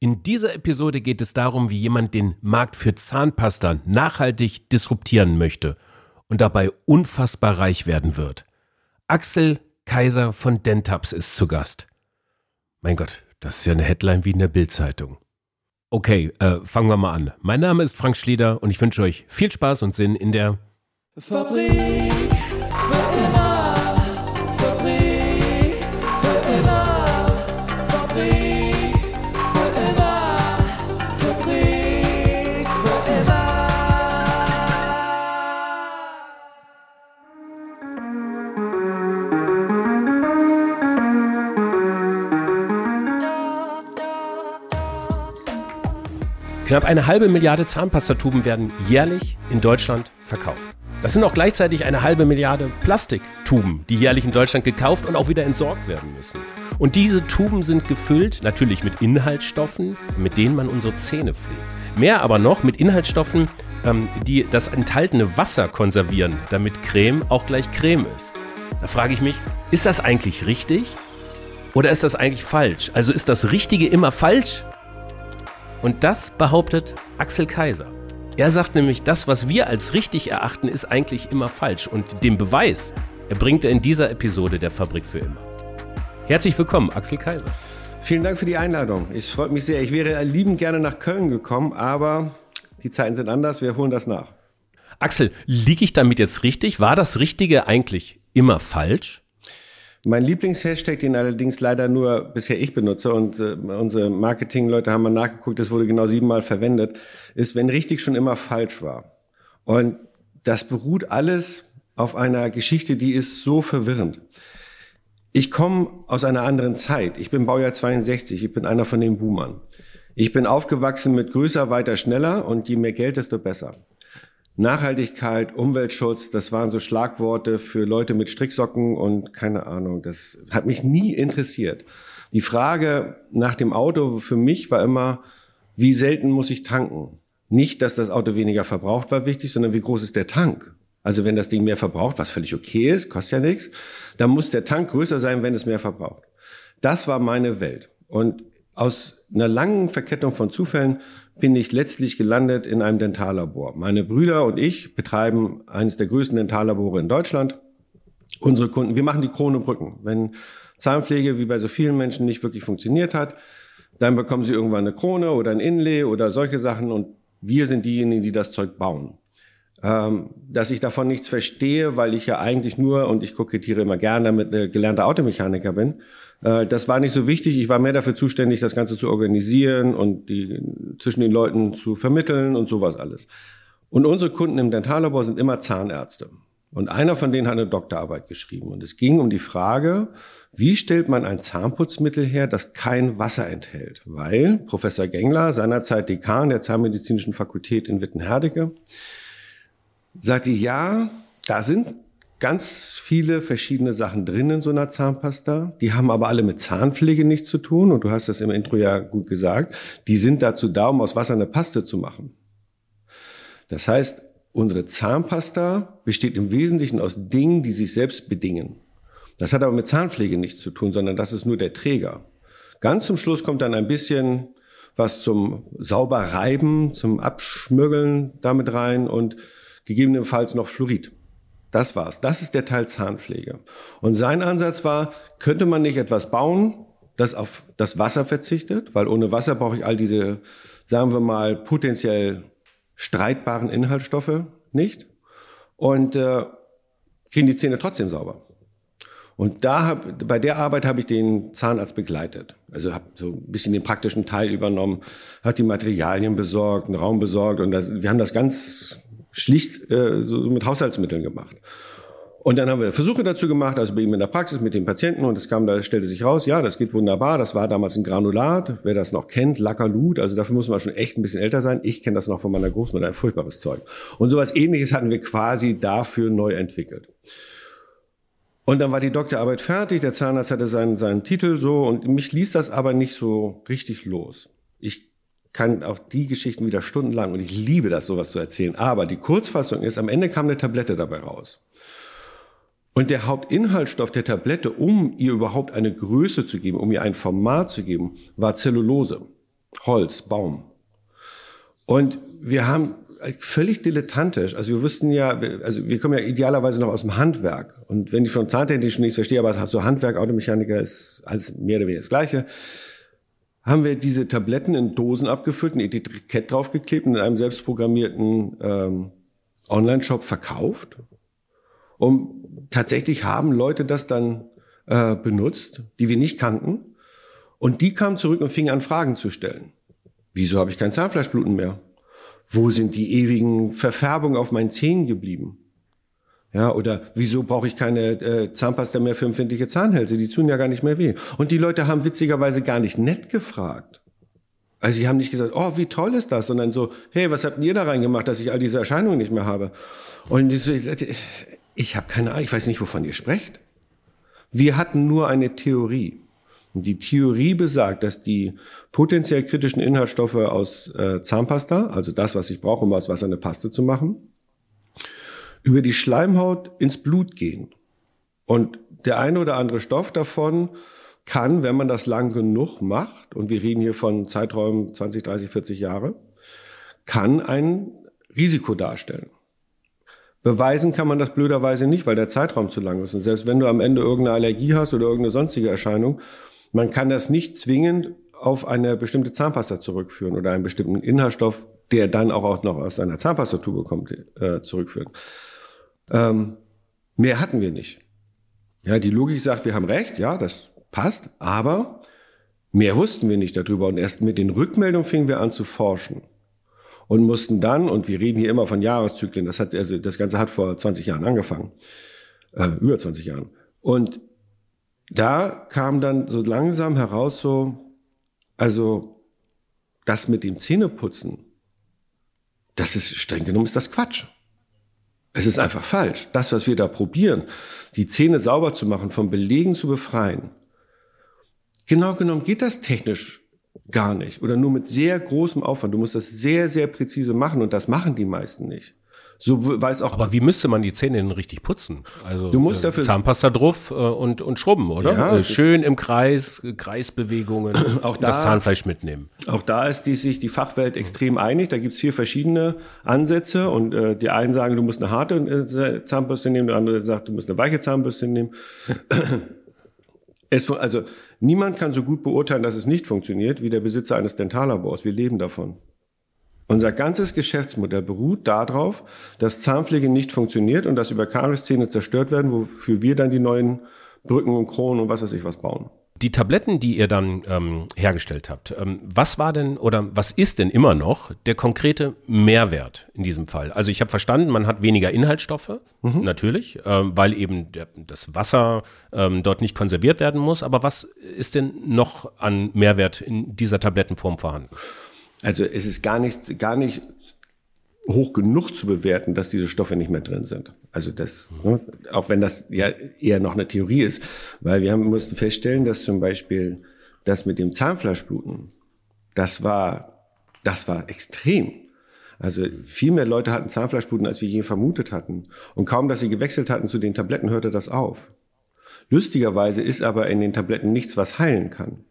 In dieser Episode geht es darum, wie jemand den Markt für Zahnpasta nachhaltig disruptieren möchte und dabei unfassbar reich werden wird. Axel Kaiser von Dentaps ist zu Gast. Mein Gott, das ist ja eine Headline wie in der Bildzeitung. Okay, äh, fangen wir mal an. Mein Name ist Frank Schlieder und ich wünsche euch viel Spaß und Sinn in der Fabrik Knapp eine halbe Milliarde Zahnpastatuben werden jährlich in Deutschland verkauft. Das sind auch gleichzeitig eine halbe Milliarde Plastiktuben, die jährlich in Deutschland gekauft und auch wieder entsorgt werden müssen. Und diese Tuben sind gefüllt natürlich mit Inhaltsstoffen, mit denen man unsere Zähne pflegt. Mehr aber noch mit Inhaltsstoffen, ähm, die das enthaltene Wasser konservieren, damit Creme auch gleich Creme ist. Da frage ich mich, ist das eigentlich richtig? Oder ist das eigentlich falsch? Also ist das Richtige immer falsch? Und das behauptet Axel Kaiser. Er sagt nämlich, das, was wir als richtig erachten, ist eigentlich immer falsch. Und den Beweis erbringt er in dieser Episode der Fabrik für immer. Herzlich willkommen, Axel Kaiser. Vielen Dank für die Einladung. Ich freue mich sehr. Ich wäre liebend gerne nach Köln gekommen, aber die Zeiten sind anders. Wir holen das nach. Axel, liege ich damit jetzt richtig? War das Richtige eigentlich immer falsch? Mein Lieblingshashtag, den allerdings leider nur bisher ich benutze und äh, unsere Marketingleute haben mal nachgeguckt, das wurde genau siebenmal verwendet, ist, wenn richtig schon immer falsch war. Und das beruht alles auf einer Geschichte, die ist so verwirrend. Ich komme aus einer anderen Zeit. Ich bin Baujahr 62. Ich bin einer von den Boomern. Ich bin aufgewachsen mit größer, weiter, schneller und je mehr Geld, desto besser. Nachhaltigkeit, Umweltschutz, das waren so Schlagworte für Leute mit Stricksocken und keine Ahnung. Das hat mich nie interessiert. Die Frage nach dem Auto für mich war immer, wie selten muss ich tanken? Nicht, dass das Auto weniger verbraucht war wichtig, sondern wie groß ist der Tank? Also wenn das Ding mehr verbraucht, was völlig okay ist, kostet ja nichts, dann muss der Tank größer sein, wenn es mehr verbraucht. Das war meine Welt. Und aus einer langen Verkettung von Zufällen bin ich letztlich gelandet in einem Dentallabor. Meine Brüder und ich betreiben eines der größten Dentallabore in Deutschland. Unsere Kunden, wir machen die Krone Brücken. Wenn Zahnpflege wie bei so vielen Menschen nicht wirklich funktioniert hat, dann bekommen sie irgendwann eine Krone oder ein Inlay oder solche Sachen und wir sind diejenigen, die das Zeug bauen. Ähm, dass ich davon nichts verstehe, weil ich ja eigentlich nur, und ich kokettiere immer gerne damit, eine gelernte Automechaniker bin, äh, das war nicht so wichtig. Ich war mehr dafür zuständig, das Ganze zu organisieren und die zwischen den Leuten zu vermitteln und sowas alles. Und unsere Kunden im Dentallabor sind immer Zahnärzte. Und einer von denen hat eine Doktorarbeit geschrieben. Und es ging um die Frage, wie stellt man ein Zahnputzmittel her, das kein Wasser enthält? Weil Professor Gengler, seinerzeit Dekan der Zahnmedizinischen Fakultät in Wittenherdecke, sagte, ja, da sind ganz viele verschiedene Sachen drin in so einer Zahnpasta. Die haben aber alle mit Zahnpflege nichts zu tun. Und du hast das im Intro ja gut gesagt. Die sind dazu da, um aus Wasser eine Paste zu machen. Das heißt, unsere Zahnpasta besteht im Wesentlichen aus Dingen, die sich selbst bedingen. Das hat aber mit Zahnpflege nichts zu tun, sondern das ist nur der Träger. Ganz zum Schluss kommt dann ein bisschen was zum sauber reiben, zum Abschmögeln damit rein und gegebenenfalls noch Fluorid. Das war's. Das ist der Teil Zahnpflege. Und sein Ansatz war, könnte man nicht etwas bauen, das auf das Wasser verzichtet, weil ohne Wasser brauche ich all diese, sagen wir mal, potenziell streitbaren Inhaltsstoffe nicht und äh, kriegen die Zähne trotzdem sauber. Und da hab, bei der Arbeit habe ich den Zahnarzt begleitet. Also habe so ein bisschen den praktischen Teil übernommen, hat die Materialien besorgt, einen Raum besorgt und das, wir haben das ganz schlicht äh, so mit Haushaltsmitteln gemacht. Und dann haben wir Versuche dazu gemacht, also bei ihm in der Praxis mit den Patienten und es kam, da stellte sich raus, ja, das geht wunderbar. Das war damals ein Granulat, wer das noch kennt, Lackerlut, also dafür muss man schon echt ein bisschen älter sein. Ich kenne das noch von meiner Großmutter, ein furchtbares Zeug. Und sowas ähnliches hatten wir quasi dafür neu entwickelt. Und dann war die Doktorarbeit fertig, der Zahnarzt hatte seinen, seinen Titel so und mich ließ das aber nicht so richtig los. Ich kann auch die Geschichten wieder stundenlang und ich liebe das, sowas zu erzählen. Aber die Kurzfassung ist, am Ende kam eine Tablette dabei raus. Und der Hauptinhaltsstoff der Tablette, um ihr überhaupt eine Größe zu geben, um ihr ein Format zu geben, war Zellulose. Holz, Baum. Und wir haben völlig dilettantisch, also wir wussten ja, also wir kommen ja idealerweise noch aus dem Handwerk. Und wenn ich von Zahntechnik schon nichts verstehe, aber so Handwerk, Automechaniker ist alles mehr oder weniger das Gleiche, haben wir diese Tabletten in Dosen abgefüllt, ein Etikett draufgeklebt und in einem selbstprogrammierten ähm, Online-Shop verkauft. Und tatsächlich haben Leute das dann äh, benutzt, die wir nicht kannten. Und die kamen zurück und fingen an, Fragen zu stellen. Wieso habe ich kein Zahnfleischbluten mehr? Wo sind die ewigen Verfärbungen auf meinen Zähnen geblieben? Ja, oder wieso brauche ich keine äh, Zahnpasta mehr für empfindliche Zahnhälse? Die tun ja gar nicht mehr weh. Und die Leute haben witzigerweise gar nicht nett gefragt. Also sie haben nicht gesagt, oh, wie toll ist das, sondern so, hey, was habt ihr da reingemacht, dass ich all diese Erscheinungen nicht mehr habe? Und ich, ich habe keine Ahnung, ich weiß nicht, wovon ihr sprecht. Wir hatten nur eine Theorie. Die Theorie besagt, dass die potenziell kritischen Inhaltsstoffe aus äh, Zahnpasta, also das, was ich brauche, um aus Wasser eine Paste zu machen, über die Schleimhaut ins Blut gehen. Und der eine oder andere Stoff davon kann, wenn man das lang genug macht, und wir reden hier von Zeiträumen 20, 30, 40 Jahre, kann ein Risiko darstellen. Beweisen kann man das blöderweise nicht, weil der Zeitraum zu lang ist. Und selbst wenn du am Ende irgendeine Allergie hast oder irgendeine sonstige Erscheinung, man kann das nicht zwingend auf eine bestimmte Zahnpasta zurückführen oder einen bestimmten Inhaltsstoff, der dann auch noch aus einer Zahnpastatube kommt, äh, zurückführen. Ähm, mehr hatten wir nicht. Ja, die Logik sagt, wir haben recht, ja, das passt, aber mehr wussten wir nicht darüber und erst mit den Rückmeldungen fingen wir an zu forschen und mussten dann, und wir reden hier immer von Jahreszyklen, das hat, also das Ganze hat vor 20 Jahren angefangen, äh, über 20 Jahren. Und da kam dann so langsam heraus so, also das mit dem Zähneputzen, das ist streng genommen ist das Quatsch. Es ist einfach falsch. Das, was wir da probieren, die Zähne sauber zu machen, vom Belegen zu befreien. Genau genommen geht das technisch gar nicht oder nur mit sehr großem Aufwand. Du musst das sehr, sehr präzise machen und das machen die meisten nicht. So weiß auch. Aber wie müsste man die Zähne denn richtig putzen? Also du musst äh, dafür Zahnpasta drauf äh, und und schrubben, oder? Ja, äh, schön im Kreis, Kreisbewegungen, auch da, das Zahnfleisch mitnehmen. Auch da ist die, sich die Fachwelt extrem einig. Da gibt's vier verschiedene Ansätze und äh, die einen sagen, du musst eine harte Zahnbürste nehmen, der andere sagt, du musst eine weiche Zahnbürste nehmen. es, also niemand kann so gut beurteilen, dass es nicht funktioniert, wie der Besitzer eines Dentallabors. Wir leben davon. Unser ganzes Geschäftsmodell beruht darauf, dass Zahnpflege nicht funktioniert und dass über Karieszähne zerstört werden, wofür wir dann die neuen Brücken und Kronen und was weiß ich was bauen. Die Tabletten, die ihr dann ähm, hergestellt habt, ähm, was war denn oder was ist denn immer noch der konkrete Mehrwert in diesem Fall? Also ich habe verstanden, man hat weniger Inhaltsstoffe, mhm. natürlich, ähm, weil eben der, das Wasser ähm, dort nicht konserviert werden muss. Aber was ist denn noch an Mehrwert in dieser Tablettenform vorhanden? Also es ist gar nicht, gar nicht hoch genug zu bewerten, dass diese Stoffe nicht mehr drin sind. Also das, ne, auch wenn das ja eher noch eine Theorie ist, weil wir haben, mussten feststellen, dass zum Beispiel das mit dem Zahnfleischbluten, das war, das war extrem. Also viel mehr Leute hatten Zahnfleischbluten, als wir je vermutet hatten. Und kaum, dass sie gewechselt hatten zu den Tabletten, hörte das auf. Lustigerweise ist aber in den Tabletten nichts, was heilen kann.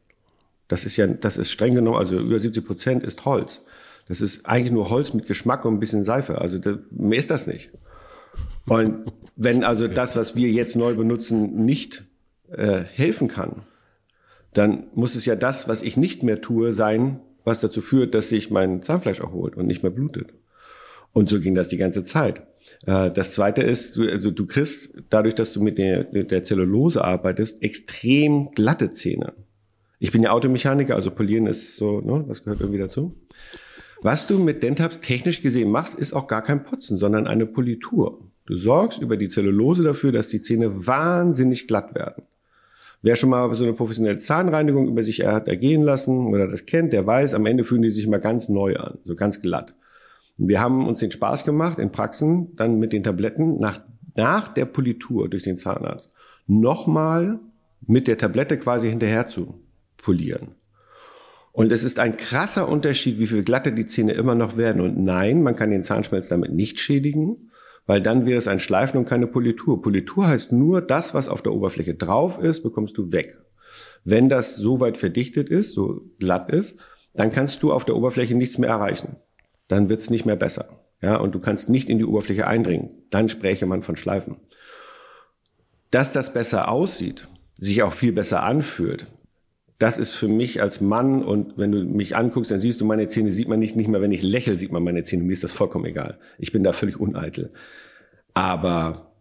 Das ist ja, das ist streng genommen, also über 70 Prozent ist Holz. Das ist eigentlich nur Holz mit Geschmack und ein bisschen Seife. Also das, mehr ist das nicht. Und wenn also das, was wir jetzt neu benutzen, nicht äh, helfen kann, dann muss es ja das, was ich nicht mehr tue, sein, was dazu führt, dass sich mein Zahnfleisch erholt und nicht mehr blutet. Und so ging das die ganze Zeit. Äh, das zweite ist, du, also du kriegst dadurch, dass du mit der, mit der Zellulose arbeitest, extrem glatte Zähne. Ich bin ja Automechaniker, also polieren ist so, ne, das gehört irgendwie dazu. Was du mit Dentabs technisch gesehen machst, ist auch gar kein Putzen, sondern eine Politur. Du sorgst über die Zellulose dafür, dass die Zähne wahnsinnig glatt werden. Wer schon mal so eine professionelle Zahnreinigung über sich hat ergehen lassen oder das kennt, der weiß, am Ende fühlen die sich immer ganz neu an, so ganz glatt. Und wir haben uns den Spaß gemacht, in Praxen dann mit den Tabletten nach, nach der Politur durch den Zahnarzt nochmal mit der Tablette quasi hinterher zu polieren. Und es ist ein krasser Unterschied, wie viel glatter die Zähne immer noch werden. Und nein, man kann den Zahnschmelz damit nicht schädigen, weil dann wäre es ein Schleifen und keine Politur. Politur heißt nur, das, was auf der Oberfläche drauf ist, bekommst du weg. Wenn das so weit verdichtet ist, so glatt ist, dann kannst du auf der Oberfläche nichts mehr erreichen. Dann wird's nicht mehr besser. Ja, und du kannst nicht in die Oberfläche eindringen. Dann spräche man von Schleifen. Dass das besser aussieht, sich auch viel besser anfühlt, das ist für mich als Mann und wenn du mich anguckst, dann siehst du meine Zähne, sieht man nicht, nicht mehr, wenn ich lächle, sieht man meine Zähne. Mir ist das vollkommen egal. Ich bin da völlig uneitel. Aber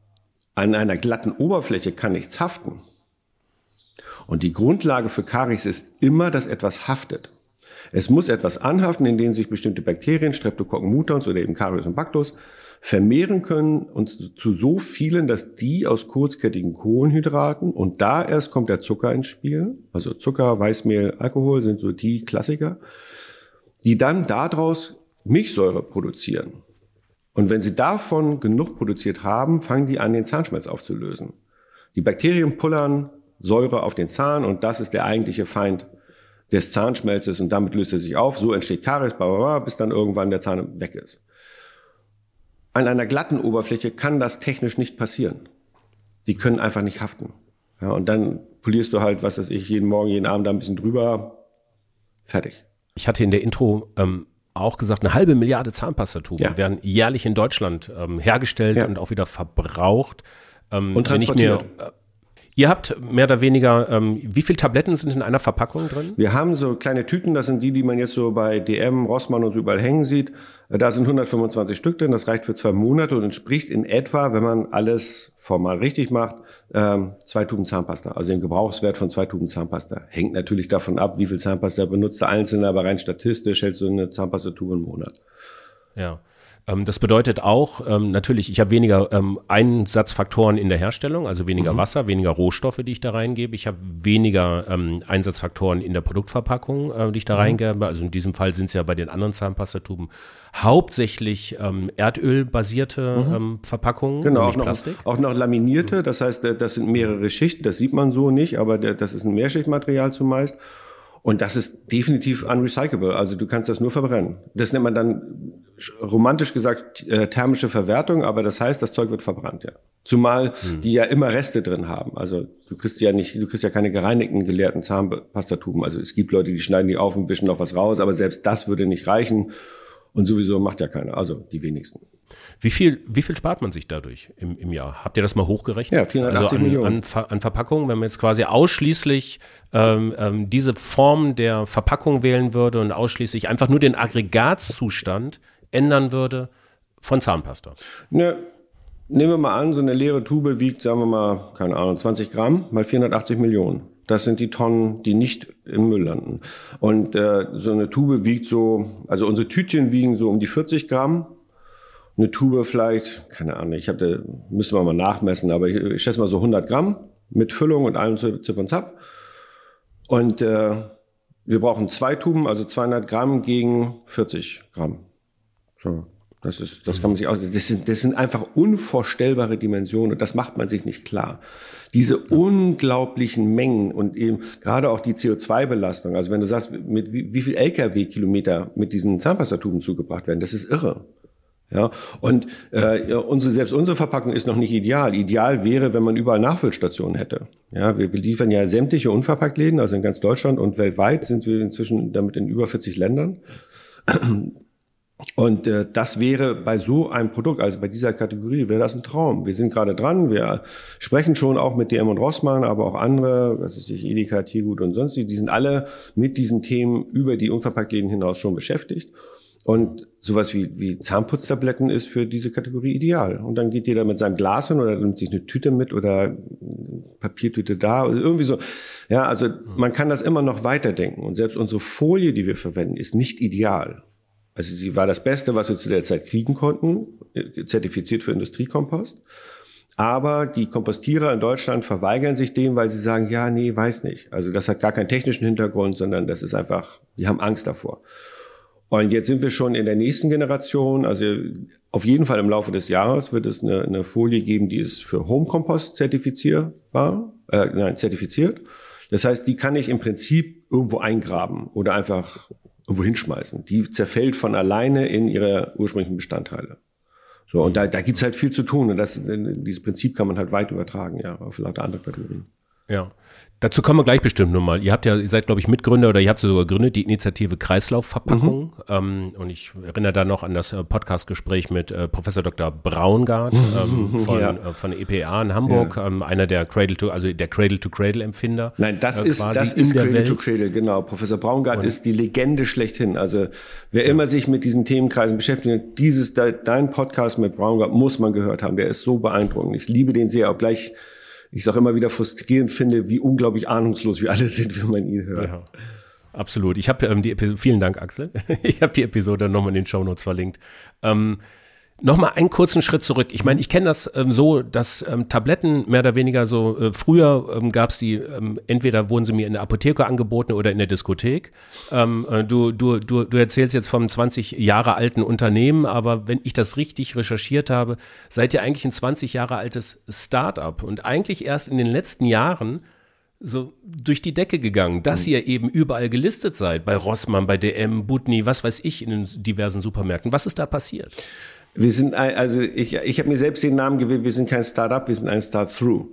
an einer glatten Oberfläche kann nichts haften. Und die Grundlage für Karies ist immer, dass etwas haftet. Es muss etwas anhaften, in dem sich bestimmte Bakterien, Streptokokken mutans oder eben Karius und Bacillus vermehren können und zu so vielen, dass die aus kurzkettigen Kohlenhydraten und da erst kommt der Zucker ins Spiel, also Zucker, Weißmehl, Alkohol sind so die Klassiker, die dann daraus Milchsäure produzieren. Und wenn sie davon genug produziert haben, fangen die an, den Zahnschmelz aufzulösen. Die Bakterien pullern Säure auf den Zahn und das ist der eigentliche Feind des Zahnschmelzes und damit löst er sich auf. So entsteht Karies, bla, bla, bla, bis dann irgendwann der Zahn weg ist. An einer glatten Oberfläche kann das technisch nicht passieren. Die können einfach nicht haften. Ja, und dann polierst du halt, was weiß ich, jeden Morgen, jeden Abend da ein bisschen drüber. Fertig. Ich hatte in der Intro ähm, auch gesagt, eine halbe Milliarde Zahnpastatuben Ja. werden jährlich in Deutschland ähm, hergestellt Ja. und auch wieder verbraucht. Ähm, Und wenn ich mir, transportiert. äh, ihr habt mehr oder weniger, ähm, wie viel Tabletten sind in einer Verpackung drin? Wir haben so kleine Tüten, das sind die, die man jetzt so bei DM, Rossmann und so überall hängen sieht. Da sind 125 Stück drin, das reicht für zwei Monate und entspricht in etwa, wenn man alles formal richtig macht, ähm, zwei Tuben Zahnpasta. Also den Gebrauchswert von zwei Tuben Zahnpasta. Hängt natürlich davon ab, wie viel Zahnpasta benutzt der Einzelne, aber rein statistisch hält so eine Zahnpastatube einen Monat. Ja. Ähm, das bedeutet auch, ähm, natürlich, ich habe weniger ähm, Einsatzfaktoren in der Herstellung, also weniger Mhm. Wasser, weniger Rohstoffe, die ich da reingebe. Ich habe weniger Einsatzfaktoren in der Produktverpackung, äh, die ich Mhm. da reingebe. Also in diesem Fall sind es ja bei den anderen Zahnpastatuben hauptsächlich erdölbasierte ähm, Verpackungen, Mhm. Genau, auch noch, Plastik. auch noch laminierte, das heißt, das sind mehrere Schichten, das sieht man so nicht, aber das ist ein Mehrschichtmaterial zumeist. Und das ist definitiv unrecyclable, also du kannst das nur verbrennen. Das nennt man dann romantisch gesagt äh, thermische Verwertung, aber das heißt, das Zeug wird verbrannt, ja. Zumal die ja immer Reste drin haben. Also du kriegst ja nicht, du kriegst ja keine gereinigten, geleerten Zahnpastatuben. Also es gibt Leute, die schneiden die auf und wischen noch was raus, aber selbst das würde nicht reichen. Und sowieso macht ja keiner, also die wenigsten. Wie viel, wie viel spart man sich dadurch im, im Jahr? Habt ihr das mal hochgerechnet? Ja, 480 also an, Millionen. An, an Verpackungen, wenn man jetzt quasi ausschließlich ähm, ähm, diese Form der Verpackung wählen würde und ausschließlich einfach nur den Aggregatzustand ändern würde von Zahnpasta. Ne, nehmen wir mal an, so eine leere Tube wiegt, sagen wir mal, keine Ahnung, 20 Gramm mal 480 Millionen. Das sind die Tonnen, die nicht im Müll landen. Und äh, so eine Tube wiegt so, also unsere Tütchen wiegen so um die 40 Gramm. Eine Tube vielleicht, keine Ahnung, ich habe, müssen wir mal nachmessen, aber ich, ich schätze mal so 100 Gramm mit Füllung und allem Zip Zip und Zap. Und äh, wir brauchen zwei Tuben, also 200 Gramm gegen 40 Gramm. So, das ist, das kann man sich aus. Das sind, das sind einfach unvorstellbare Dimensionen und das macht man sich nicht klar. Diese unglaublichen Mengen und eben gerade auch die CO2-Belastung. Also wenn du sagst, mit wie, wie viel LKW-Kilometer mit diesen Zahnpastatuben zugebracht werden, das ist irre. Ja, und äh, unsere, selbst unsere Verpackung ist noch nicht ideal. Ideal wäre, wenn man überall Nachfüllstationen hätte. Ja, wir beliefern ja sämtliche Unverpacktläden, also in ganz Deutschland und weltweit sind wir inzwischen damit in über 40 Ländern. Und äh, das wäre bei so einem Produkt, also bei dieser Kategorie, wäre das ein Traum. Wir sind gerade dran, wir sprechen schon auch mit DM und Rossmann, aber auch andere, was ist ich, Edeka, Tiergut und sonstige, die sind alle mit diesen Themen über die Unverpacktläden hinaus schon beschäftigt. Und sowas wie, wie Zahnputztabletten ist für diese Kategorie ideal. Und dann geht jeder mit seinem Glas hin oder nimmt sich eine Tüte mit oder eine Papiertüte da oder irgendwie so. Ja, also man kann das immer noch weiterdenken. Und selbst unsere Folie, die wir verwenden, ist nicht ideal. Also sie war das Beste, was wir zu der Zeit kriegen konnten, äh, zertifiziert für Industriekompost. Aber die Kompostierer in Deutschland verweigern sich dem, weil sie sagen, ja, nee, weiß nicht. Also das hat gar keinen technischen Hintergrund, sondern das ist einfach, die haben Angst davor. Und jetzt sind wir schon in der nächsten Generation. Also auf jeden Fall im Laufe des Jahres wird es eine, eine Folie geben, die ist für Home Compost zertifizierbar, äh, nein, zertifiziert. Das heißt, die kann ich im Prinzip irgendwo eingraben oder einfach irgendwo hinschmeißen. Die zerfällt von alleine in ihre ursprünglichen Bestandteile. So, und da, da gibt's halt viel zu tun. Und das, dieses Prinzip kann man halt weit übertragen, ja, auf lauter andere Kategorien. Ja. Dazu kommen wir gleich bestimmt nochmal. Ihr habt ja, ihr seid, glaube ich, Mitgründer oder ihr habt sie sogar gegründet, die Initiative Kreislaufverpackung. Mhm. Ähm, und ich erinnere da noch an das äh, Podcastgespräch mit äh, Professor Dr. Braungart ähm, von, ja. äh, von EPA in Hamburg, ja. ähm, einer der Cradle to, also der Cradle to Cradle Empfinder. Nein, das äh, ist, das ist Cradle Welt. to Cradle, genau. Professor Braungart und ist die Legende schlechthin. Also wer ja. immer sich mit diesen Themenkreisen beschäftigt, dieses, dein Podcast mit Braungart muss man gehört haben. Der ist so beeindruckend. Ich liebe den sehr, auch gleich ich auch immer wieder frustrierend finde, wie unglaublich ahnungslos wir alle sind, wenn man ihn hört. Ja, absolut. Ich habe ähm, die Episode, vielen Dank, Axel. Ich habe die Episode nochmal in den Show Notes verlinkt. Ähm, Nochmal einen kurzen Schritt zurück. Ich meine, ich kenne das ähm, so, dass ähm, Tabletten mehr oder weniger so, äh, früher ähm, gab es die, ähm, entweder wurden sie mir in der Apotheke angeboten oder in der Diskothek. Ähm, äh, du, du, du, du erzählst jetzt vom 20 Jahre alten Unternehmen, aber wenn ich das richtig recherchiert habe, seid ihr eigentlich ein 20 Jahre altes Start-up und eigentlich erst in den letzten Jahren so durch die Decke gegangen, dass mhm. ihr eben überall gelistet seid, bei Rossmann, bei DM, Butni, was weiß ich, in den diversen Supermärkten. Was ist da passiert? Wir sind, ein, also ich, ich habe mir selbst den Namen gewählt, wir sind kein Startup, wir sind ein Start-Through.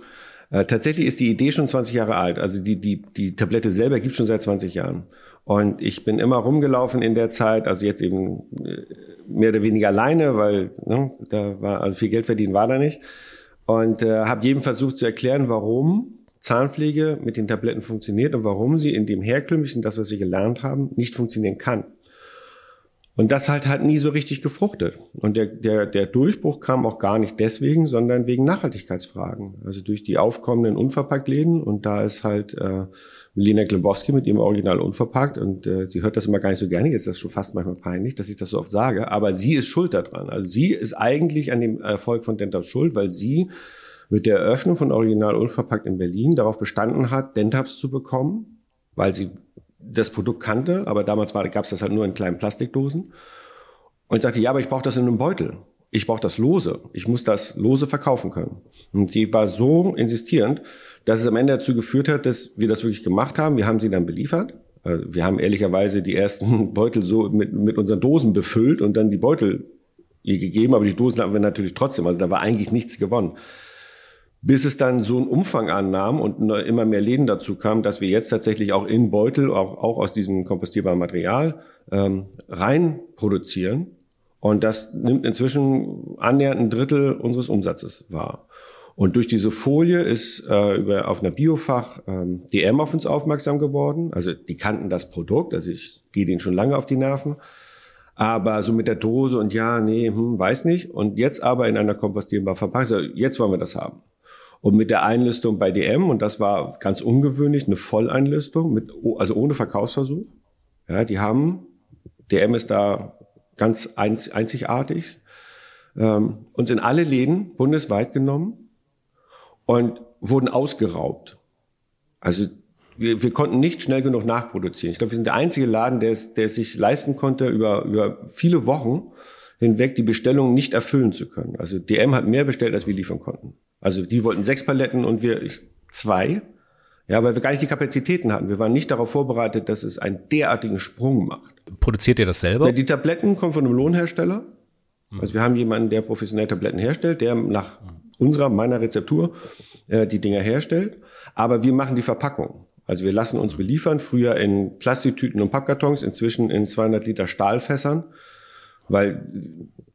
Äh, tatsächlich ist die Idee schon 20 Jahre alt. Also die, die, die Tablette selber gibt schon seit 20 Jahren. Und ich bin immer rumgelaufen in der Zeit, also jetzt eben äh, mehr oder weniger alleine, weil ne, da war also viel Geld verdienen war da nicht. Und äh, habe jedem versucht zu erklären, warum Zahnpflege mit den Tabletten funktioniert und warum sie in dem herkömmlichen, das was sie gelernt haben, nicht funktionieren kann. Und das halt hat nie so richtig gefruchtet. Und der, der, der Durchbruch kam auch gar nicht deswegen, sondern wegen Nachhaltigkeitsfragen. Also durch die aufkommenden Unverpacktläden. Und da ist halt äh, Lena Glebowski mit ihrem Original Unverpackt. Und äh, sie hört das immer gar nicht so gerne. Jetzt ist das schon fast manchmal peinlich, dass ich das so oft sage. Aber sie ist schuld daran. Also sie ist eigentlich an dem Erfolg von Dentab schuld, weil sie mit der Eröffnung von Original Unverpackt in Berlin darauf bestanden hat, Dentabs zu bekommen, weil sie das Produkt kannte, aber damals gab es das halt nur in kleinen Plastikdosen. Und sagte, ja, aber ich brauche das in einem Beutel. Ich brauche das lose. Ich muss das lose verkaufen können. Und sie war so insistierend, dass es am Ende dazu geführt hat, dass wir das wirklich gemacht haben. Wir haben sie dann beliefert. Äh, wir haben ehrlicherweise die ersten Beutel so mit, mit unseren Dosen befüllt und dann die Beutel ihr gegeben, aber die Dosen hatten wir natürlich trotzdem. Also da war eigentlich nichts gewonnen bis es dann so einen Umfang annahm und immer mehr Läden dazu kamen, dass wir jetzt tatsächlich auch in Beutel, auch, auch aus diesem kompostierbaren Material, ähm, rein produzieren. Und das nimmt inzwischen annähernd ein Drittel unseres Umsatzes wahr. Und durch diese Folie ist äh, über, auf einer Biofach ähm, DM auf uns aufmerksam geworden. Also die kannten das Produkt, also ich gehe denen schon lange auf die Nerven. Aber so mit der Dose und ja, nee, hm, weiß nicht. Und jetzt aber in einer kompostierbaren Verpackung, also jetzt wollen wir das haben. Und mit der Einlistung bei DM, und das war ganz ungewöhnlich, eine Volleinlistung, mit, also ohne Verkaufsversuch. Ja, die haben, DM ist da ganz einzigartig, ähm, uns in alle Läden bundesweit genommen und wurden ausgeraubt. Also wir, wir konnten nicht schnell genug nachproduzieren. Ich glaube, wir sind der einzige Laden, der es, der es sich leisten konnte, über, über viele Wochen hinweg die Bestellungen nicht erfüllen zu können. Also DM hat mehr bestellt, als wir liefern konnten. Also die wollten sechs Paletten und wir zwei. Ja, weil wir gar nicht die Kapazitäten hatten. Wir waren nicht darauf vorbereitet, dass es einen derartigen Sprung macht. Produziert ihr das selber? Ja, die Tabletten kommen von einem Lohnhersteller. Mhm. Also wir haben jemanden, der professionell Tabletten herstellt, der nach unserer, meiner Rezeptur äh, die Dinger herstellt. Aber wir machen die Verpackung. Also wir lassen uns beliefern, früher in Plastiktüten und Pappkartons, inzwischen in 200 Liter Stahlfässern weil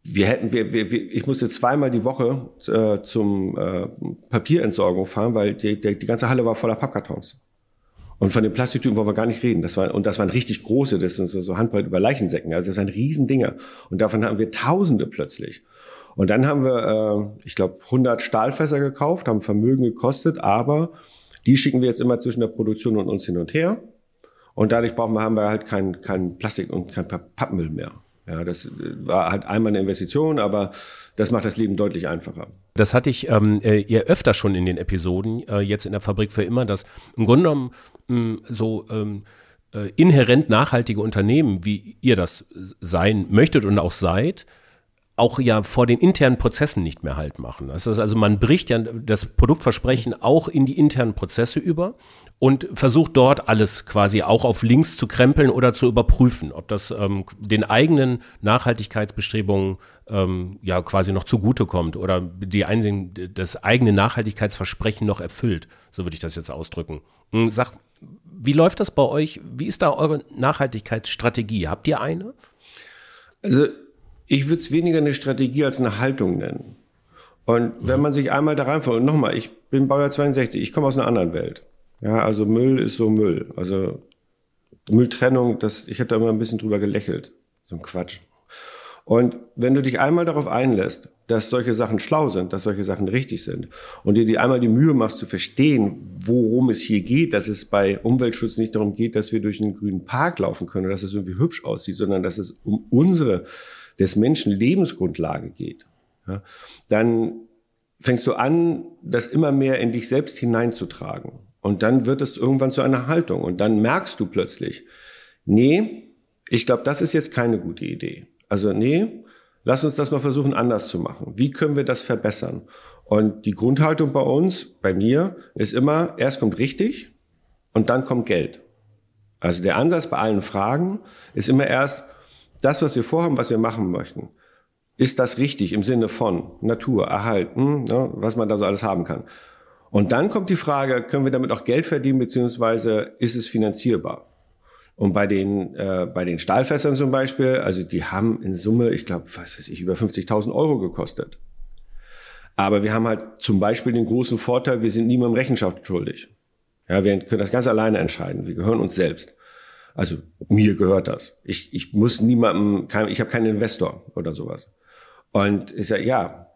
wir hätten, wir, wir, ich musste zweimal die Woche äh, zum äh, Papierentsorgung fahren, weil die, die, die ganze Halle war voller Pappkartons. Und von den Plastiktüten wollen wir gar nicht reden. Das war, und das waren richtig große, das sind so, so Handbreit über Leichensäcken. Also das waren Riesendinger. Und davon haben wir Tausende plötzlich. Und dann haben wir, äh, ich glaube, 100 Stahlfässer gekauft, haben Vermögen gekostet, aber die schicken wir jetzt immer zwischen der Produktion und uns hin und her. Und dadurch brauchen wir, haben wir halt kein, kein Plastik und kein Pappmüll mehr. Ja, das äh, war halt einmal eine Investition, aber das macht das Leben deutlich einfacher. Das hatte ich ähm, äh, ihr öfter schon in den Episoden, äh, jetzt in der Fabrik für immer, dass im Grunde genommen mh, hm, so ähm, äh, inhärent nachhaltige Unternehmen, wie ihr das sein möchtet und auch seid, auch ja vor den internen Prozessen nicht mehr halt machen. Das ist also man bricht ja das Produktversprechen auch in die internen Prozesse über und versucht dort alles quasi auch auf links zu krempeln oder zu überprüfen, ob das ähm, den eigenen Nachhaltigkeitsbestrebungen ähm, ja quasi noch zugutekommt oder die Einsehen, das eigene Nachhaltigkeitsversprechen noch erfüllt. So würde ich das jetzt ausdrücken. Hm, sag, wie läuft das bei euch? Wie ist da eure Nachhaltigkeitsstrategie? Habt ihr eine? Also ich würde es weniger eine Strategie als eine Haltung nennen. Und wenn man sich einmal da reinfällt, und nochmal, ich bin Baujahr 62, ich komme aus einer anderen Welt. Ja, also Müll ist so Müll. Also Mülltrennung, das, ich habe da immer ein bisschen drüber gelächelt. So ein Quatsch. Und wenn du dich einmal darauf einlässt, dass solche Sachen schlau sind, dass solche Sachen richtig sind und dir die einmal die Mühe machst zu verstehen, worum es hier geht, dass es bei Umweltschutz nicht darum geht, dass wir durch einen grünen Park laufen können oder dass es irgendwie hübsch aussieht, sondern dass es um unsere des Menschen Lebensgrundlage geht, ja, dann fängst du an, das immer mehr in dich selbst hineinzutragen. Und dann wird es irgendwann zu einer Haltung. Und dann merkst du plötzlich, nee, ich glaube, das ist jetzt keine gute Idee. Also nee, lass uns das mal versuchen anders zu machen. Wie können wir das verbessern? Und die Grundhaltung bei uns, bei mir, ist immer, erst kommt richtig und dann kommt Geld. Also der Ansatz bei allen Fragen ist immer erst, das, was wir vorhaben, was wir machen möchten, ist das richtig im Sinne von Natur, Erhalten, ne, was man da so alles haben kann. Und dann kommt die Frage, können wir damit auch Geld verdienen, beziehungsweise ist es finanzierbar? Und bei den, äh, bei den Stahlfässern zum Beispiel, also die haben in Summe, ich glaube, was weiß ich, über 50.000 Euro gekostet. Aber wir haben halt zum Beispiel den großen Vorteil, wir sind niemandem Rechenschaft schuldig. Ja, wir können das ganz alleine entscheiden. Wir gehören uns selbst. Also mir gehört das. Ich, ich muss niemandem, kein, ich habe keinen Investor oder sowas. Und ich sage, ja,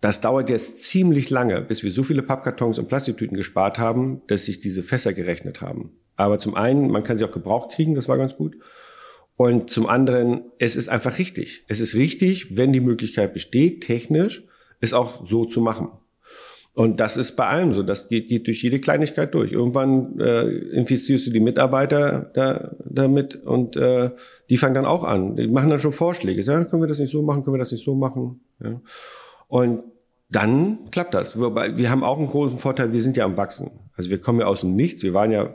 das dauert jetzt ziemlich lange, bis wir so viele Pappkartons und Plastiktüten gespart haben, dass sich diese Fässer gerechnet haben. Aber zum einen, man kann sie auch gebraucht kriegen, das war ganz gut. Und zum anderen, es ist einfach richtig. Es ist richtig, wenn die Möglichkeit besteht, technisch, es auch so zu machen. Und das ist bei allem so. Das geht, geht durch jede Kleinigkeit durch. Irgendwann äh, infizierst du die Mitarbeiter da, damit und äh, die fangen dann auch an. Die machen dann schon Vorschläge. Sagen, können wir das nicht so machen? Können wir das nicht so machen? Ja. Und dann klappt das. Wobei, wir haben auch einen großen Vorteil, wir sind ja am Wachsen. Also wir kommen ja aus dem Nichts. Wir waren ja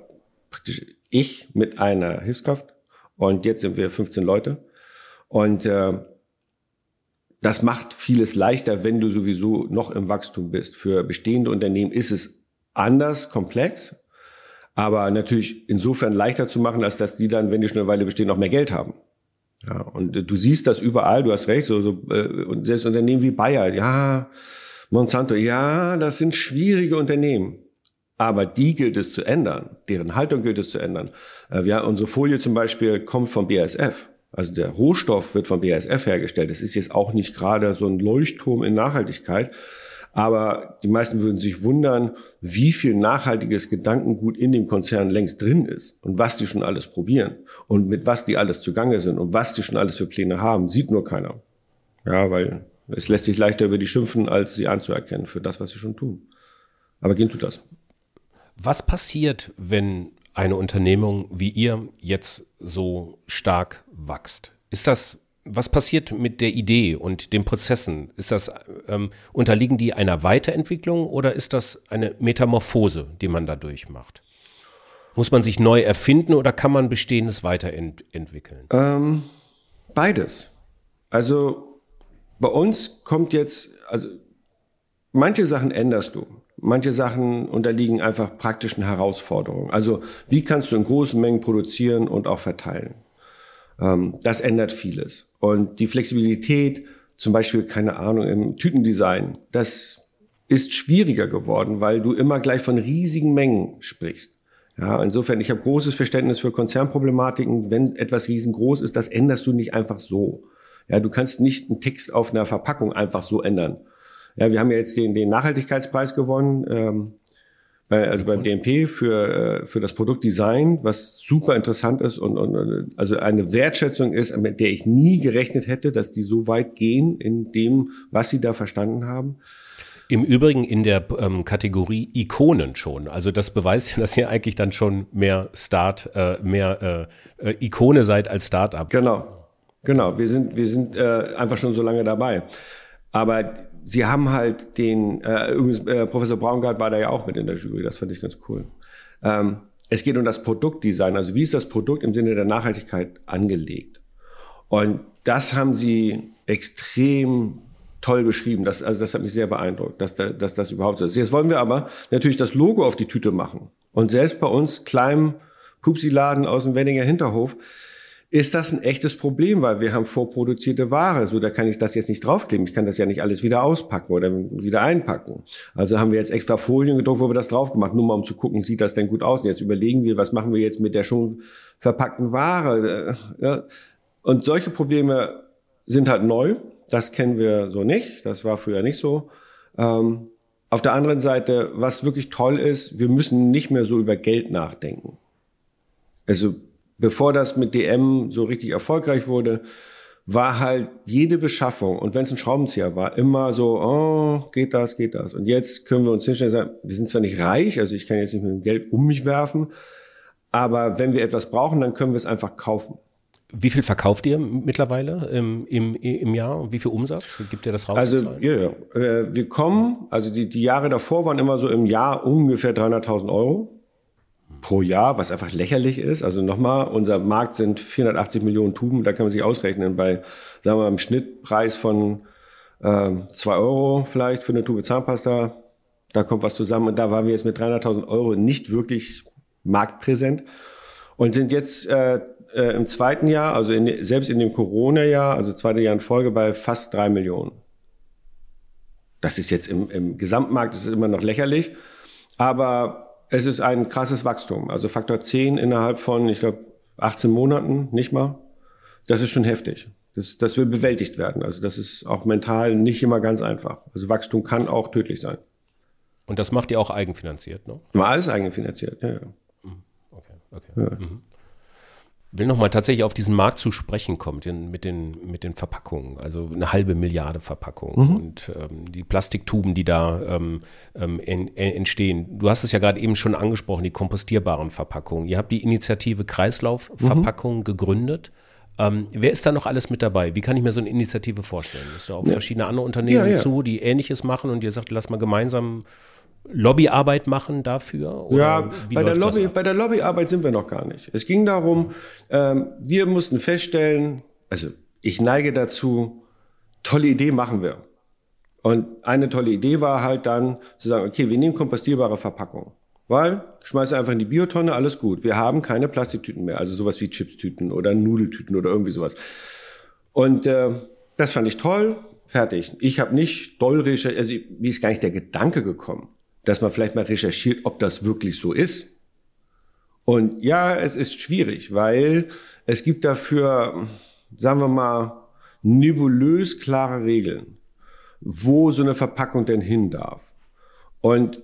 praktisch ich mit einer Hilfskraft und jetzt sind wir 15 Leute. Und äh, das macht vieles leichter, wenn du sowieso noch im Wachstum bist. Für bestehende Unternehmen ist es anders, komplex, aber natürlich insofern leichter zu machen, als dass die dann, wenn die schon eine Weile bestehen, noch mehr Geld haben. Ja, und äh, du siehst das überall, du hast recht, so, so äh, und selbst Unternehmen wie Bayer, ja, Monsanto, ja, das sind schwierige Unternehmen. Aber die gilt es zu ändern, deren Haltung gilt es zu ändern. Äh, ja, unsere Folie zum Beispiel kommt vom BASF. Also der Rohstoff wird vom BASF hergestellt. Das ist jetzt auch nicht gerade so ein Leuchtturm in Nachhaltigkeit. Aber die meisten würden sich wundern, wie viel nachhaltiges Gedankengut in dem Konzern längst drin ist und was die schon alles probieren und mit was die alles zugange sind und was die schon alles für Pläne haben, sieht nur keiner. Ja, weil es lässt sich leichter über die schimpfen, als sie anzuerkennen für das, was sie schon tun. Aber gehen tut das. Was passiert, wenn eine Unternehmung wie ihr jetzt so stark wächst? Ist das was passiert mit der Idee und den Prozessen? Ist das, ähm, unterliegen die einer Weiterentwicklung oder ist das eine Metamorphose, die man dadurch macht? Muss man sich neu erfinden oder kann man Bestehendes weiterentwickeln? Ähm, beides. Also bei uns kommt jetzt, also manche Sachen änderst du. Manche Sachen unterliegen einfach praktischen Herausforderungen. Also wie kannst du in großen Mengen produzieren und auch verteilen? Ähm, das ändert vieles. Und die Flexibilität, zum Beispiel, keine Ahnung, im Tütendesign, das ist schwieriger geworden, weil du immer gleich von riesigen Mengen sprichst. Ja, insofern, ich habe großes Verständnis für Konzernproblematiken. Wenn etwas riesengroß ist, das änderst du nicht einfach so. Ja, du kannst nicht einen Text auf einer Verpackung einfach so ändern. Ja, wir haben ja jetzt den, den Nachhaltigkeitspreis gewonnen. Ähm, bei, also beim DMP für, äh, für das Produktdesign, was super interessant ist und, und also eine Wertschätzung ist, mit der ich nie gerechnet hätte, dass die so weit gehen in dem, was sie da verstanden haben. Im Übrigen in der ähm, Kategorie Ikonen schon. Also das beweist ja, dass ihr eigentlich dann schon mehr Start, äh, mehr äh, äh Ikone seid als Startup. Genau. Genau, wir sind, wir sind äh, einfach schon so lange dabei. Aber sie haben halt den, äh, übrigens, äh, Professor Braungart war da ja auch mit in der Jury, das fand ich ganz cool. Ähm, es geht um das Produktdesign, also wie ist das Produkt im Sinne der Nachhaltigkeit angelegt? Und das haben sie extrem toll beschrieben. Das, also das hat mich sehr beeindruckt, dass, da, dass das überhaupt so ist. Jetzt wollen wir aber natürlich das Logo auf die Tüte machen. Und selbst bei uns kleinem Pupsi-Laden aus dem Wenninger Hinterhof ist das ein echtes Problem, weil wir haben vorproduzierte Ware. So, da kann ich das jetzt nicht draufkleben. Ich kann das ja nicht alles wieder auspacken oder wieder einpacken. Also haben wir jetzt extra Folien gedruckt, wo wir das drauf gemacht, nur mal um zu gucken, sieht das denn gut aus. Und jetzt überlegen wir, was machen wir jetzt mit der schon verpackten Ware. Ja. Und solche Probleme sind halt neu. Das kennen wir so nicht. Das war früher nicht so. Ähm, auf der anderen Seite, was wirklich toll ist, wir müssen nicht mehr so über Geld nachdenken. Also bevor das mit DM so richtig erfolgreich wurde, war halt jede Beschaffung, und wenn es ein Schraubenzieher war, immer so, oh, geht das, geht das. Und jetzt können wir uns hinstellen und sagen, wir sind zwar nicht reich, also ich kann jetzt nicht mit dem Geld um mich werfen, aber wenn wir etwas brauchen, dann können wir es einfach kaufen. Wie viel verkauft ihr mittlerweile im, im, im Jahr? Wie viel Umsatz gibt ihr das raus? Also ja, ja. Äh, wir kommen, also die, die Jahre davor waren immer so im Jahr ungefähr 300.000 Euro pro Jahr, was einfach lächerlich ist. Also nochmal, unser Markt sind 480 Millionen Tuben, da kann man sich ausrechnen bei, sagen wir mal, einem Schnittpreis von äh, 2 Euro vielleicht für eine Tube Zahnpasta. Da kommt was zusammen und da waren wir jetzt mit 300.000 Euro nicht wirklich marktpräsent und sind jetzt äh, äh, im zweiten Jahr, also in, selbst in dem Corona-Jahr, also zweite Jahr in Folge bei fast drei Millionen. Das ist jetzt im, im Gesamtmarkt, das ist immer noch lächerlich, aber es ist ein krasses Wachstum. Also Faktor 10 innerhalb von, ich glaube, 18 Monaten, nicht mal. Das ist schon heftig. Das, das will bewältigt werden. Also das ist auch mental nicht immer ganz einfach. Also Wachstum kann auch tödlich sein. Und das macht ihr auch eigenfinanziert, ne? Mal alles eigenfinanziert, ja. ja. Mhm. Okay, okay. Ja. Mhm will nochmal tatsächlich auf diesen Markt zu sprechen kommen, mit, den, mit den Verpackungen, also eine halbe Milliarde Verpackungen mhm. und ähm, die Plastiktuben, die da ähm, ähm en, en, entstehen. Du hast es ja gerade eben schon angesprochen, die kompostierbaren Verpackungen. Ihr habt die Initiative Kreislaufverpackungen mhm. gegründet. Ähm, wer ist da noch alles mit dabei? Wie kann ich mir so eine Initiative vorstellen? Ist da auf ja. verschiedene andere Unternehmen ja, ja. zu, die Ähnliches machen und ihr sagt, lass mal gemeinsam Lobbyarbeit machen dafür? ja, bei der, Lobby, bei der Lobbyarbeit sind wir noch gar nicht. Es ging darum, ähm, wir mussten feststellen, also ich neige dazu, tolle Idee machen wir. Und eine tolle Idee war halt dann zu sagen, okay, wir nehmen kompostierbare Verpackungen. Weil, schmeiße einfach in die Biotonne, alles gut. Wir haben keine Plastiktüten mehr, also sowas wie Chipstüten oder Nudeltüten oder irgendwie sowas. Und äh, das fand ich toll, fertig. Ich habe nicht doll recherchiert, also mir ist gar nicht der Gedanke gekommen dass man vielleicht mal recherchiert, ob das wirklich so ist. Und ja, es ist schwierig, weil es gibt dafür, sagen wir mal, nebulös klare Regeln, wo so eine Verpackung denn hin darf. Und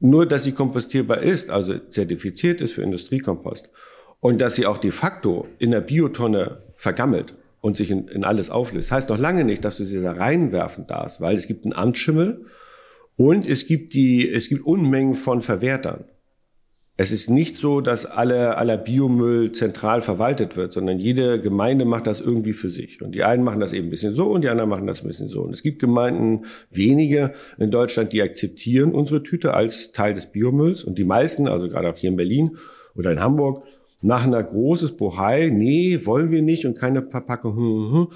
nur, dass sie kompostierbar ist, also zertifiziert ist für Industriekompost, und dass sie auch de facto in der Biotonne vergammelt und sich in, in alles auflöst, heißt noch lange nicht, dass du sie da reinwerfen darfst, weil es gibt einen Amtsschimmel und es gibt die, es gibt Unmengen von Verwertern. Es ist nicht so, dass alle, aller Biomüll zentral verwaltet wird, sondern jede Gemeinde macht das irgendwie für sich. Und die einen machen das eben ein bisschen so und die anderen machen das ein bisschen so. Und es gibt Gemeinden, wenige in Deutschland, die akzeptieren unsere Tüte als Teil des Biomülls. Und die meisten, also gerade auch hier in Berlin oder in Hamburg, machen da großes Bohai. Nee, wollen wir nicht und keine Verpackung. Hm, hm, hm.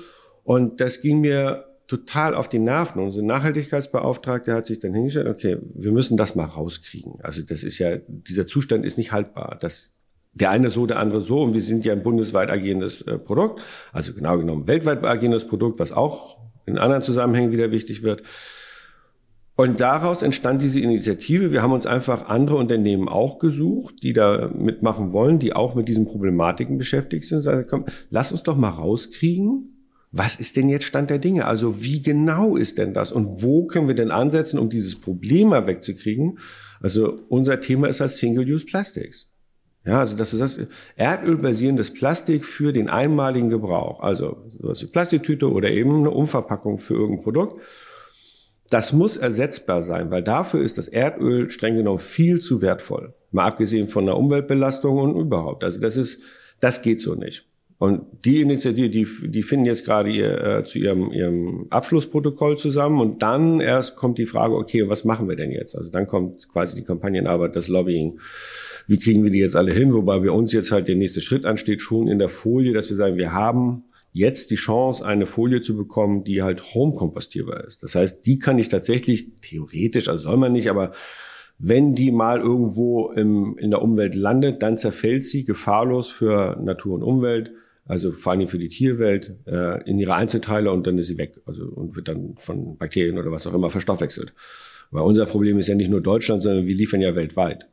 Und das ging mir total auf die Nerven. Unser Nachhaltigkeitsbeauftragte hat sich dann hingestellt, okay, wir müssen das mal rauskriegen. Also das ist ja, dieser Zustand ist nicht haltbar. Das, der eine so, der andere so. Und wir sind ja ein bundesweit agierendes äh, Produkt, also genau genommen weltweit agierendes Produkt, was auch in anderen Zusammenhängen wieder wichtig wird. Und daraus entstand diese Initiative. Wir haben uns einfach andere Unternehmen auch gesucht, die da mitmachen wollen, die auch mit diesen Problematiken beschäftigt sind. Und sagen, komm, lass uns doch mal rauskriegen, was ist denn jetzt Stand der Dinge? Also wie genau ist denn das? Und wo können wir denn ansetzen, um dieses Problem mal wegzukriegen? Also unser Thema ist als Single-Use Plastics. Ja, also das ist das erdölbasierendes Plastik für den einmaligen Gebrauch. Also sowas wie Plastiktüte oder eben eine Umverpackung für irgendein Produkt. Das muss ersetzbar sein, weil dafür ist das Erdöl streng genommen viel zu wertvoll. Mal abgesehen von der Umweltbelastung und überhaupt. Also das ist, das geht so nicht. Und die Initiative, die, die finden jetzt gerade ihr, äh, zu ihrem, ihrem Abschlussprotokoll zusammen und dann erst kommt die Frage, okay, was machen wir denn jetzt? Also dann kommt quasi die Kampagnenarbeit, das Lobbying. Wie kriegen wir die jetzt alle hin? Wobei bei uns jetzt halt der nächste Schritt ansteht, schon in der Folie, dass wir sagen, wir haben jetzt die Chance, eine Folie zu bekommen, die halt home-kompostierbar ist. Das heißt, die kann ich tatsächlich theoretisch, also soll man nicht, aber wenn die mal irgendwo im, in der Umwelt landet, dann zerfällt sie gefahrlos für Natur und Umwelt also vor allem für die Tierwelt, äh, in ihre Einzelteile und dann ist sie weg also, und wird dann von Bakterien oder was auch immer verstoffwechselt. Weil unser Problem ist ja nicht nur Deutschland, sondern wir liefern ja weltweit.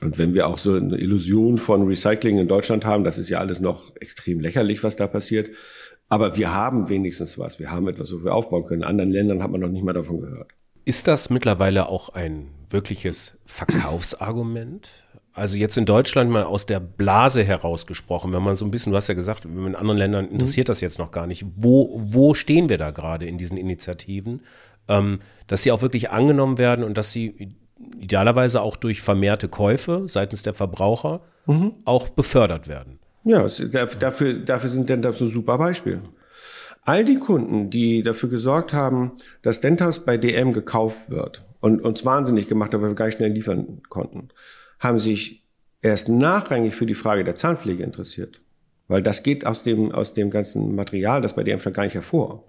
Und wenn wir auch so eine Illusion von Recycling in Deutschland haben, das ist ja alles noch extrem lächerlich, was da passiert. Aber wir haben wenigstens was. Wir haben etwas, wo wir aufbauen können. In anderen Ländern hat man noch nicht mal davon gehört. Ist das mittlerweile auch ein wirkliches Verkaufsargument? Also jetzt in Deutschland mal aus der Blase herausgesprochen, wenn man so ein bisschen, du hast ja gesagt, in anderen Ländern interessiert das jetzt noch gar nicht. Wo, wo stehen wir da gerade in diesen Initiativen? Ähm, dass sie auch wirklich angenommen werden und dass sie idealerweise auch durch vermehrte Käufe seitens der Verbraucher mhm. auch befördert werden. Ja, dafür, dafür sind Denthaus ein super Beispiel. All die Kunden, die dafür gesorgt haben, dass Denthaus bei DM gekauft wird und uns wahnsinnig gemacht haben, weil wir gar nicht schnell liefern konnten, haben sich erst nachrangig für die Frage der Zahnpflege interessiert. Weil das geht aus dem, aus dem ganzen Material, das bei DM schon gar nicht hervor.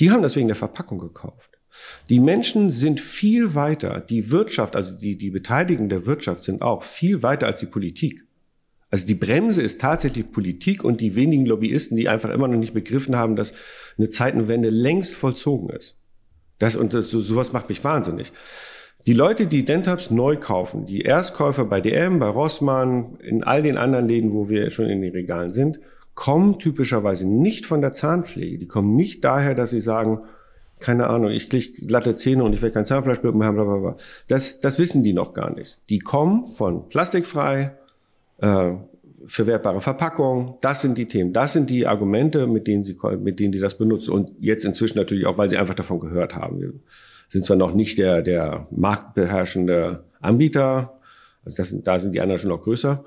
Die haben das wegen der Verpackung gekauft. Die Menschen sind viel weiter, die Wirtschaft, also die, die Beteiligten der Wirtschaft sind auch viel weiter als die Politik. Also die Bremse ist tatsächlich Politik und die wenigen Lobbyisten, die einfach immer noch nicht begriffen haben, dass eine Zeitenwende längst vollzogen ist. Das, und das, so, sowas macht mich wahnsinnig. Die Leute, die Dentabs neu kaufen, die Erstkäufer bei DM, bei Rossmann, in all den anderen Läden, wo wir schon in den Regalen sind, kommen typischerweise nicht von der Zahnpflege. Die kommen nicht daher, dass sie sagen, keine Ahnung, ich krieg glatte Zähne und ich will kein Zahnfleisch mehr haben, bla, Das, das wissen die noch gar nicht. Die kommen von plastikfrei, äh, verwertbare Verpackung. Das sind die Themen. Das sind die Argumente, mit denen sie, mit denen die das benutzen. Und jetzt inzwischen natürlich auch, weil sie einfach davon gehört haben sind zwar noch nicht der, der marktbeherrschende Anbieter, also das da sind die anderen schon noch größer,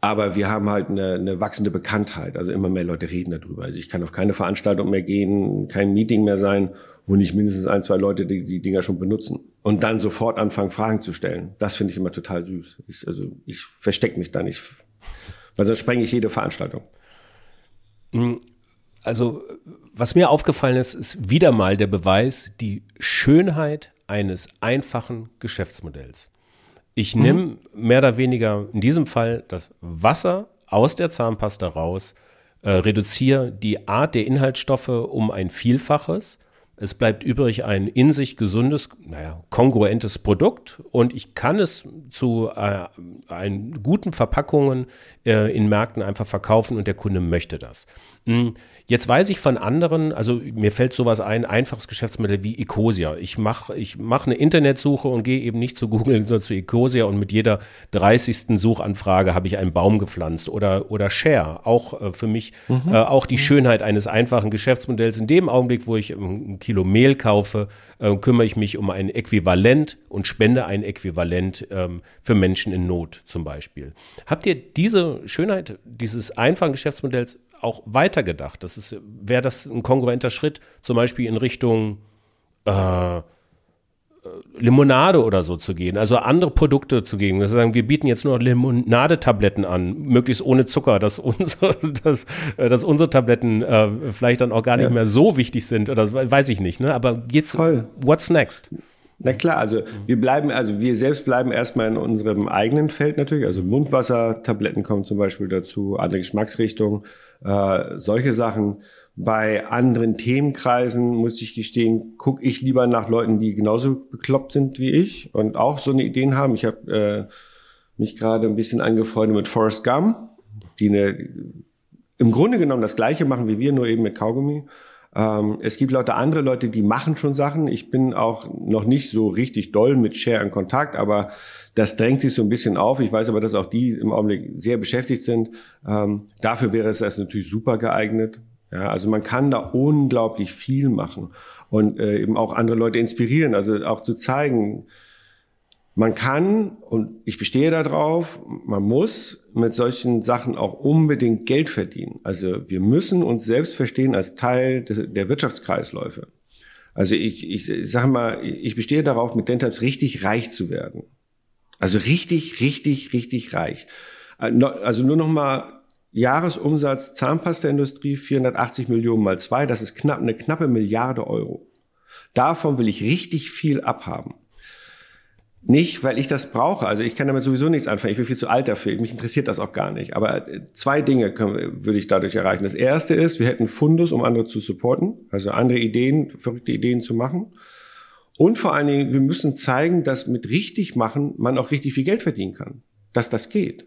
aber wir haben halt eine, eine wachsende Bekanntheit. Also immer mehr Leute reden darüber. Also ich kann auf keine Veranstaltung mehr gehen, kein Meeting mehr sein, wo nicht mindestens ein, zwei Leute die, die Dinger schon benutzen. Und dann sofort anfangen, Fragen zu stellen. Das finde ich immer total süß. Ich, also ich verstecke mich da nicht. Weil sonst sprenge ich jede Veranstaltung. Also was mir aufgefallen ist, ist wieder mal der Beweis, die Schönheit eines einfachen Geschäftsmodells. Ich mhm. nehme mehr oder weniger in diesem Fall das Wasser aus der Zahnpasta raus, äh, reduziere die Art der Inhaltsstoffe um ein Vielfaches. Es bleibt übrig ein in sich gesundes, naja, kongruentes Produkt und ich kann es zu äh, guten Verpackungen äh, in Märkten einfach verkaufen und der Kunde möchte das. Mhm. Jetzt weiß ich von anderen, also mir fällt sowas ein, einfaches Geschäftsmodell wie Ecosia. Ich mache ich mach eine Internetsuche und gehe eben nicht zu Google, sondern zu Ecosia und mit jeder 30. Suchanfrage habe ich einen Baum gepflanzt oder, oder Share. Auch äh, für mich mhm. äh, auch die mhm. Schönheit eines einfachen Geschäftsmodells. In dem Augenblick, wo ich ein Kilo Mehl kaufe, äh, kümmere ich mich um ein Äquivalent und spende ein Äquivalent ähm, für Menschen in Not zum Beispiel. Habt ihr diese Schönheit dieses einfachen Geschäftsmodells auch weitergedacht. Das ist, wäre das ein kongruenter Schritt, zum Beispiel in Richtung äh, Limonade oder so zu gehen, also andere Produkte zu gehen. Das sagen, wir bieten jetzt nur Limonadetabletten an, möglichst ohne Zucker, dass unsere, dass, äh, dass unsere Tabletten äh, vielleicht dann auch gar nicht ja. mehr so wichtig sind oder weiß ich nicht. Ne? Aber jetzt, Voll. what's next? Na klar, also wir bleiben, also wir selbst bleiben erstmal in unserem eigenen Feld natürlich. Also Mundwassertabletten kommen zum Beispiel dazu, andere Geschmacksrichtungen äh, solche Sachen. Bei anderen Themenkreisen, muss ich gestehen, gucke ich lieber nach Leuten, die genauso bekloppt sind wie ich und auch so eine Ideen haben. Ich habe äh, mich gerade ein bisschen angefreundet mit Forrest Gump, die eine, im Grunde genommen das Gleiche machen wie wir, nur eben mit Kaugummi. Ähm, es gibt lauter andere Leute, die machen schon Sachen. Ich bin auch noch nicht so richtig doll mit Share in Kontakt, aber das drängt sich so ein bisschen auf. Ich weiß aber, dass auch die im Augenblick sehr beschäftigt sind. Ähm, dafür wäre es erst natürlich super geeignet. Ja, also man kann da unglaublich viel machen und äh, eben auch andere Leute inspirieren, also auch zu zeigen, Man kann, und ich bestehe darauf, man muss mit solchen Sachen auch unbedingt Geld verdienen. Also wir müssen uns selbst verstehen als Teil des, der Wirtschaftskreisläufe. Also ich, ich, ich sage mal, ich bestehe darauf, mit Dentabs richtig reich zu werden. Also richtig, richtig, richtig reich. Also nur noch mal Jahresumsatz Zahnpastaindustrie 480 Millionen mal zwei, das ist knapp eine knappe Milliarde Euro. Davon will ich richtig viel abhaben. Nicht, weil ich das brauche. Also ich kann damit sowieso nichts anfangen. Ich bin viel zu alt dafür. Mich interessiert das auch gar nicht. Aber äh, zwei Dinge können, würde ich dadurch erreichen. Das erste ist, wir hätten Fundus, um andere zu supporten. Also andere Ideen, verrückte Ideen zu machen. Und vor allen Dingen, wir müssen zeigen, dass mit richtig machen man auch richtig viel Geld verdienen kann. Dass das geht.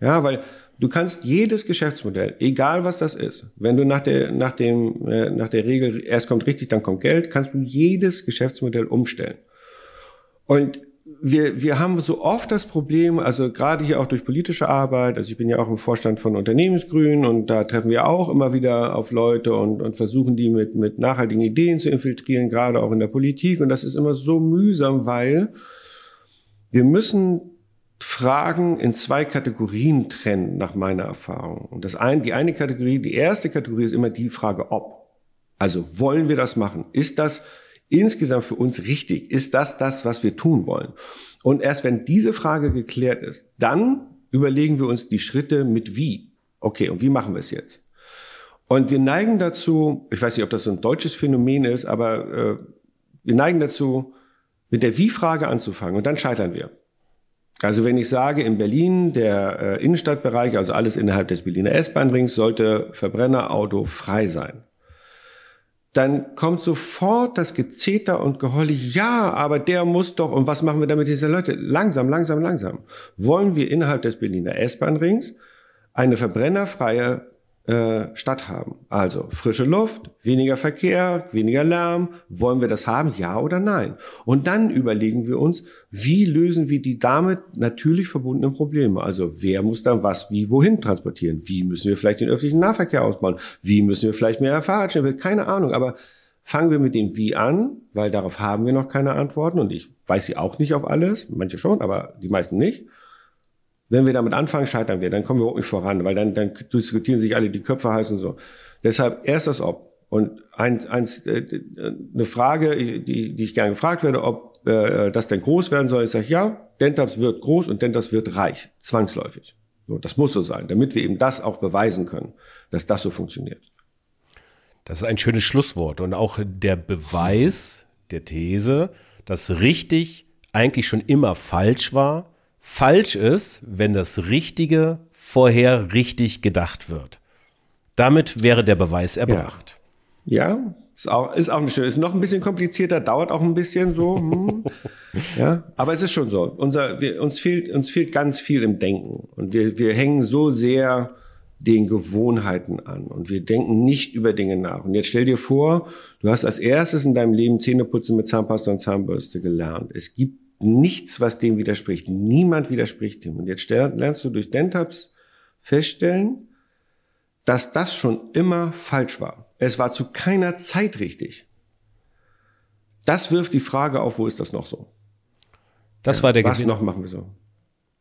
Ja, weil du kannst jedes Geschäftsmodell, egal was das ist, wenn du nach der, nach dem, äh, nach der Regel erst kommt richtig, dann kommt Geld, kannst du jedes Geschäftsmodell umstellen. Und wir, wir haben so oft das Problem, also gerade hier auch durch politische Arbeit, also ich bin ja auch im Vorstand von Unternehmensgrün und da treffen wir auch immer wieder auf Leute und, und versuchen die mit, mit nachhaltigen Ideen zu infiltrieren, gerade auch in der Politik. Und das ist immer so mühsam, weil wir müssen Fragen in zwei Kategorien trennen, nach meiner Erfahrung. Und das eine, die eine Kategorie, die erste Kategorie ist immer die Frage, ob. Also wollen wir das machen? Ist das insgesamt für uns richtig? Ist das das, was wir tun wollen? Und erst wenn diese Frage geklärt ist, dann überlegen wir uns die Schritte mit wie. Okay, und wie machen wir es jetzt? Und wir neigen dazu, ich weiß nicht, ob das so ein deutsches Phänomen ist, aber äh, wir neigen dazu, mit der Wie-Frage anzufangen und dann scheitern wir. Also wenn ich sage, in Berlin, der äh, Innenstadtbereich, also alles innerhalb des Berliner S-Bahn-Rings, sollte Verbrennerauto frei sein dann kommt sofort das Gezeter und Geheule, ja, aber der muss doch, und was machen wir damit diese Leute? Langsam, langsam, langsam. Wollen wir innerhalb des Berliner S-Bahn-Rings eine verbrennerfreie äh, Stadt haben. Also frische Luft, weniger Verkehr, weniger Lärm. Wollen wir das haben? Ja oder nein? Und dann überlegen wir uns, wie lösen wir die damit natürlich verbundenen Probleme? Also wer muss dann was wie wohin transportieren? Wie müssen wir vielleicht den öffentlichen Nahverkehr ausbauen? Wie müssen wir vielleicht mehr Fahrradstellen? Keine Ahnung, aber fangen wir mit dem Wie an, weil darauf haben wir noch keine Antworten und ich weiß sie auch nicht auf alles, manche schon, aber die meisten nicht. Wenn wir damit anfangen, scheitern wir, dann kommen wir auch nicht voran, weil dann, dann diskutieren sich alle die Köpfe heiß und so. Deshalb erst das Ob. Und eins, eins, äh, eine Frage, die, die ich gerne gefragt werde, ob äh, das denn groß werden soll. Sage, ja, Dentaps wird groß und Dentaps wird reich, zwangsläufig. So, das muss so sein, damit wir eben das auch beweisen können, dass das so funktioniert. Das ist ein schönes Schlusswort und auch der Beweis der These, dass richtig eigentlich schon immer falsch war falsch ist, wenn das Richtige vorher richtig gedacht wird. Damit wäre der Beweis erbracht. Ja, ja ist auch, ist auch nicht schön. Ist noch ein bisschen komplizierter, dauert auch ein bisschen so. Hm. ja, aber es ist schon so. Unser, wir, uns, fehlt, uns fehlt ganz viel im Denken. Und wir, wir hängen so sehr den Gewohnheiten an und wir denken nicht über Dinge nach. Und jetzt stell dir vor, du hast als erstes in deinem Leben Zähneputzen mit Zahnpasta und Zahnbürste gelernt. Es gibt nichts, was dem widerspricht. Niemand widerspricht dem. Und jetzt lernst du durch Dentabs feststellen, dass das schon immer falsch war. Es war zu keiner Zeit richtig. Das wirft die Frage auf, wo ist das noch so? Das ja, war der Was Gewinn noch machen wir so?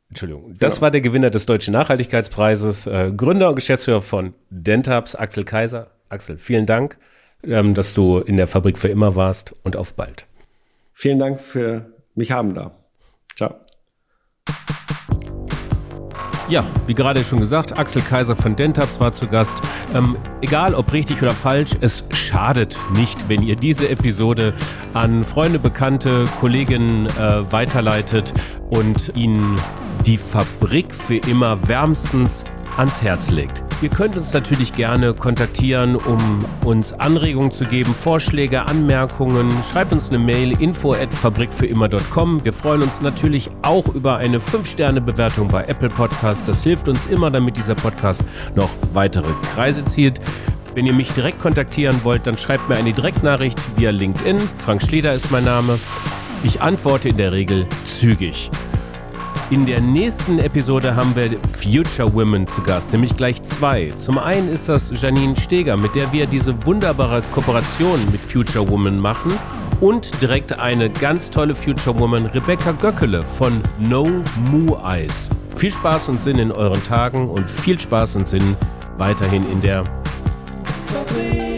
Entschuldigung. Das genau. war der Gewinner des Deutschen Nachhaltigkeitspreises, äh, Gründer und Geschäftsführer von Dentabs, Axel Kaiser. Axel, vielen Dank, ähm, dass du in der Fabrik für immer warst und auf bald. Vielen Dank für mich haben da. Ciao. Ja, wie gerade schon gesagt, Axel Kaiser von Dentabs war zu Gast. Ähm, egal ob richtig oder falsch, es schadet nicht, wenn ihr diese Episode an Freunde, Bekannte, Kolleginnen äh, weiterleitet und ihnen die Fabrik für immer wärmstens ans Herz legt. Ihr könnt uns natürlich gerne kontaktieren, um uns Anregungen zu geben, Vorschläge, Anmerkungen. Schreibt uns eine Mail info at fabrikfürimmer.com. Wir freuen uns natürlich auch über eine 5-Sterne-Bewertung bei Apple Podcast. Das hilft uns immer, damit dieser Podcast noch weitere Kreise zieht. Wenn ihr mich direkt kontaktieren wollt, dann schreibt mir eine Direktnachricht via LinkedIn. Frank Schleder ist mein Name. Ich antworte in der Regel zügig. In der nächsten Episode haben wir Future Women zu Gast, nämlich gleich zwei. Zum einen ist das Janine Steger, mit der wir diese wunderbare Kooperation mit Future Women machen. Und direkt eine ganz tolle Future Woman, Rebecca Göckele von No Moo Eyes. Viel Spaß und Sinn in euren Tagen und viel Spaß und Sinn weiterhin in der Fabrik